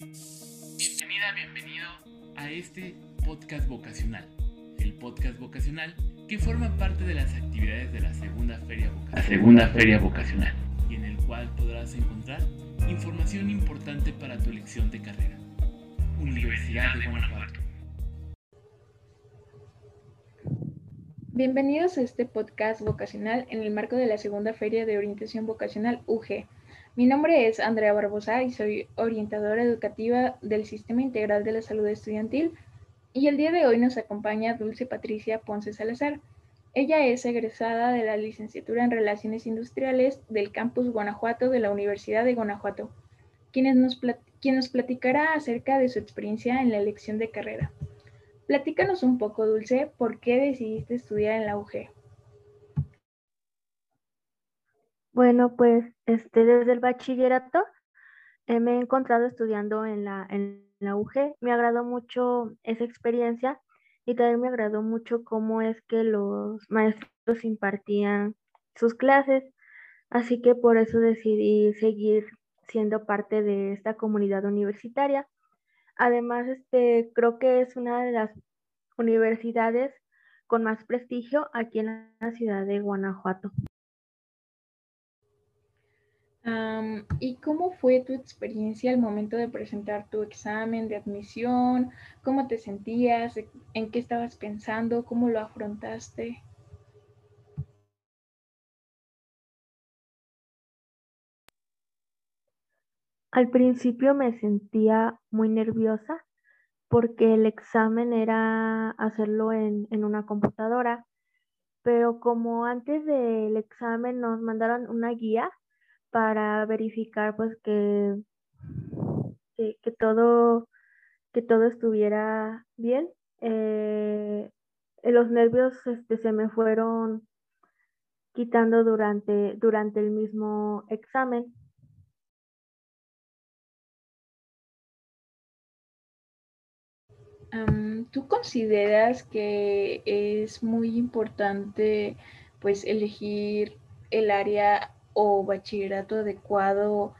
Bienvenida, bienvenido a este podcast vocacional. El podcast vocacional que forma parte de las actividades de la segunda feria vocacional. segunda feria vocacional. Y en el cual podrás encontrar información importante para tu elección de carrera. Universidad de Guanajuato. Bienvenidos a este podcast vocacional en el marco de la segunda feria de orientación vocacional UG. Mi nombre es Andrea Barbosa y soy orientadora educativa del Sistema Integral de la Salud Estudiantil y el día de hoy nos acompaña Dulce Patricia Ponce Salazar. Ella es egresada de la licenciatura en Relaciones Industriales del Campus Guanajuato de la Universidad de Guanajuato, quien nos, platicará acerca de su experiencia en la elección de carrera. Platícanos un poco, Dulce, ¿por qué decidiste estudiar en la UG? Bueno, pues este, desde el bachillerato eh, me he encontrado estudiando en la, en la UG. Me agradó mucho esa experiencia y también me agradó mucho cómo es que los maestros impartían sus clases. Así que por eso decidí seguir siendo parte de esta comunidad universitaria. Además, este, creo que es una de las universidades con más prestigio aquí en la ciudad de Guanajuato. ¿Y cómo fue tu experiencia al momento de presentar tu examen de admisión? ¿Cómo te sentías? ¿En qué estabas pensando? ¿Cómo lo afrontaste? Al principio me sentía muy nerviosa porque el examen era hacerlo en, una computadora, pero como antes del examen nos mandaron una guía para verificar pues que, que, todo, que todo estuviera bien, eh, los nervios este, se me fueron quitando durante, durante el mismo examen. ¿Tú consideras que es muy importante pues elegir el área o bachillerato adecuado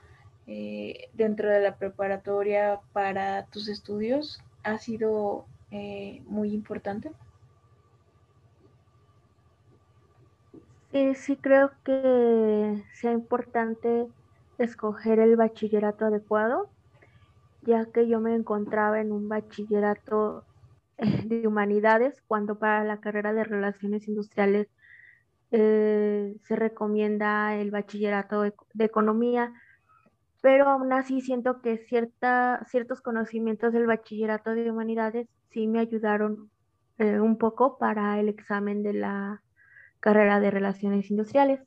eh, dentro de la preparatoria para tus estudios? ¿Ha sido eh, muy importante? Sí, sí creo que sea importante escoger el bachillerato adecuado ya que yo me encontraba en un bachillerato eh, de humanidades, cuando para la carrera de relaciones industriales eh, se recomienda el bachillerato de, economía, pero aún así siento que cierta, ciertos conocimientos del bachillerato de humanidades sí me ayudaron eh, un poco para el examen de la carrera de relaciones industriales.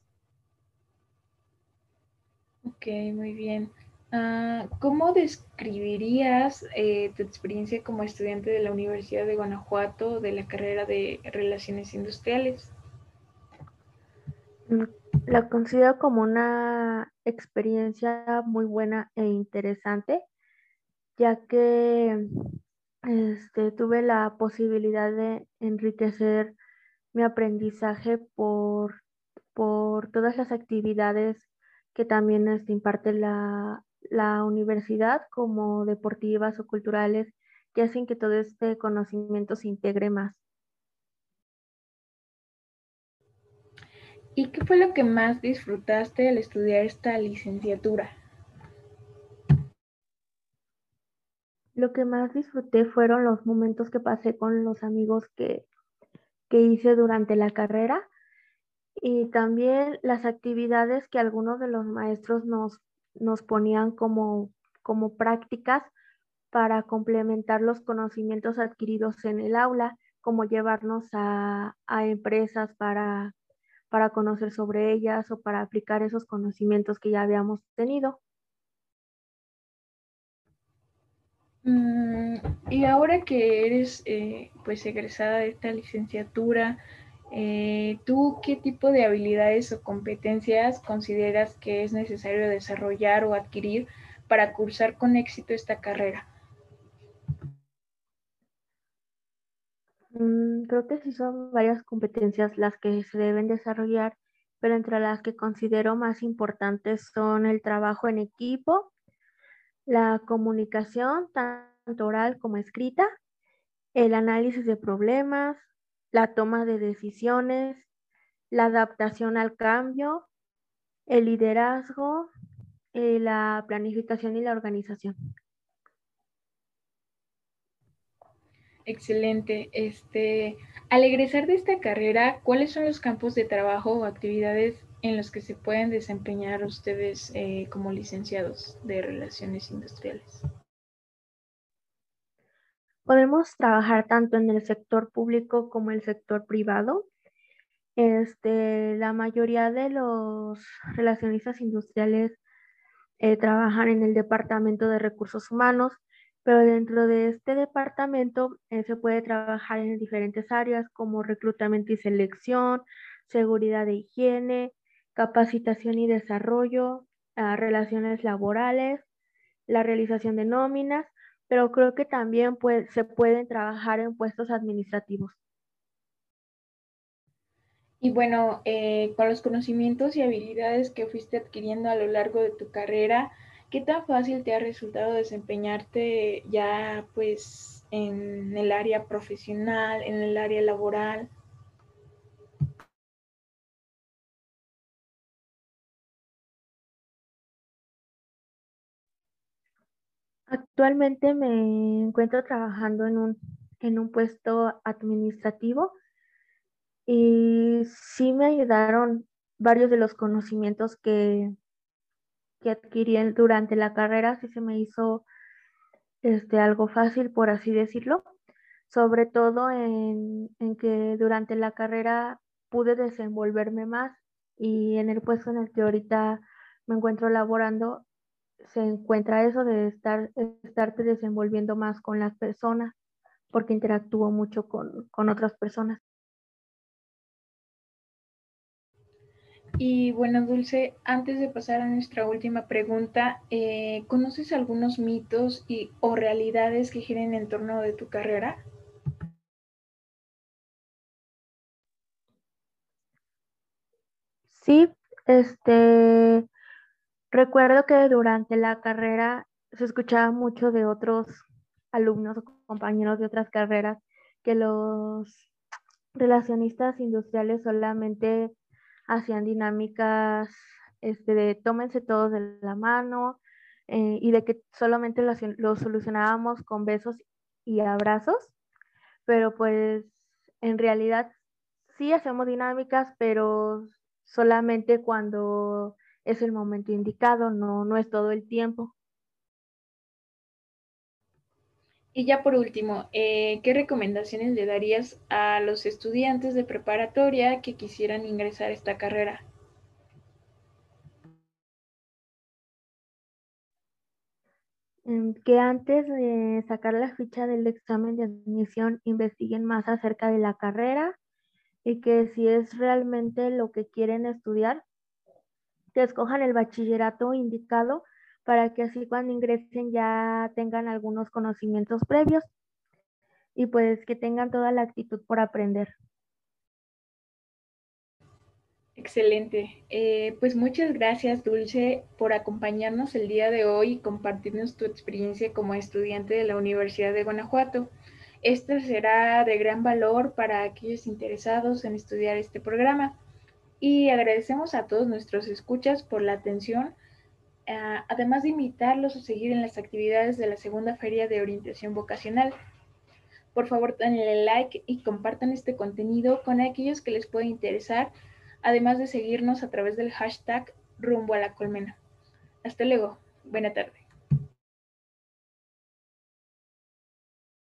Ok, muy bien. Ah, ¿Cómo describirías eh, tu experiencia como estudiante de la Universidad de Guanajuato de la carrera de Relaciones Industriales? La considero como una experiencia muy buena e interesante, ya que este, tuve la posibilidad de enriquecer mi aprendizaje por, por todas las actividades que también este, imparte la, la universidad como deportivas o culturales que hacen que todo este conocimiento se integre más. ¿Y qué fue lo que más disfrutaste al estudiar esta licenciatura? Lo que más disfruté fueron los momentos que pasé con los amigos que, que hice durante la carrera y también las actividades que algunos de los maestros nos nos ponían como, como prácticas para complementar los conocimientos adquiridos en el aula, como llevarnos a, empresas para, para conocer sobre ellas o para aplicar esos conocimientos que ya habíamos tenido. Mm, y ahora que eres eh, pues egresada de esta licenciatura, eh, ¿Tú qué tipo de habilidades o competencias consideras que es necesario desarrollar o adquirir para cursar con éxito esta carrera? Creo que sí son varias competencias las que se deben desarrollar, pero entre las que considero más importantes son el trabajo en equipo, la comunicación, tanto oral como escrita, el análisis de problemas, la toma de decisiones, la adaptación al cambio, el liderazgo, eh, la planificación y la organización. Excelente. Este, al egresar de esta carrera, ¿cuáles son los campos de trabajo o actividades en los que se pueden desempeñar ustedes eh, como licenciados de relaciones industriales? Podemos trabajar tanto en el sector público como el sector privado. Este, la mayoría de los relacionistas industriales eh, trabajan en el departamento de recursos humanos, pero dentro de este departamento eh, se puede trabajar en diferentes áreas como reclutamiento y selección, seguridad de higiene, capacitación y desarrollo, ah, relaciones laborales, la realización de nóminas, pero creo que también se pueden trabajar en puestos administrativos. Y bueno, eh, con los conocimientos y habilidades que fuiste adquiriendo a lo largo de tu carrera, ¿qué tan fácil te ha resultado desempeñarte ya pues en el área profesional, en el área laboral? Actualmente me encuentro trabajando en un, en un puesto administrativo y sí me ayudaron varios de los conocimientos que, que adquirí durante la carrera, sí se me hizo este, algo fácil, por así decirlo, sobre todo en, en que durante la carrera pude desenvolverme más y en el puesto en el que ahorita me encuentro laborando se encuentra eso de estar, estarte desenvolviendo más con las personas, porque interactúo mucho con, otras personas. Y bueno, Dulce, antes de pasar a nuestra última pregunta, eh, ¿conoces algunos mitos y, o realidades que giren en torno de tu carrera? Sí, este, Recuerdo que durante la carrera se escuchaba mucho de otros alumnos o compañeros de otras carreras que los relacionistas industriales solamente hacían dinámicas este, de tómense todos de la mano eh, y de que solamente lo, solucionábamos con besos y abrazos, pero pues en realidad sí hacemos dinámicas, pero solamente cuando es el momento indicado, no, no es todo el tiempo. Y ya por último, eh, ¿qué recomendaciones le darías a los estudiantes de preparatoria que quisieran ingresar a esta carrera? Mm, que antes de sacar la ficha del examen de admisión investiguen más acerca de la carrera y que si es realmente lo que quieren estudiar, que escojan el bachillerato indicado para que así cuando ingresen ya tengan algunos conocimientos previos y pues que tengan toda la actitud por aprender. Excelente. Eh, pues muchas gracias, Dulce, por acompañarnos el día de hoy y compartirnos tu experiencia como estudiante de la Universidad de Guanajuato. Esto será de gran valor para aquellos interesados en estudiar este programa y agradecemos a todos nuestros escuchas por la atención, eh, además de invitarlos a seguir en las actividades de la segunda feria de orientación vocacional. Por favor, denle like y compartan este contenido con aquellos que les pueda interesar, además de seguirnos a través del hashtag rumbo a la colmena. Hasta luego. Buena tarde.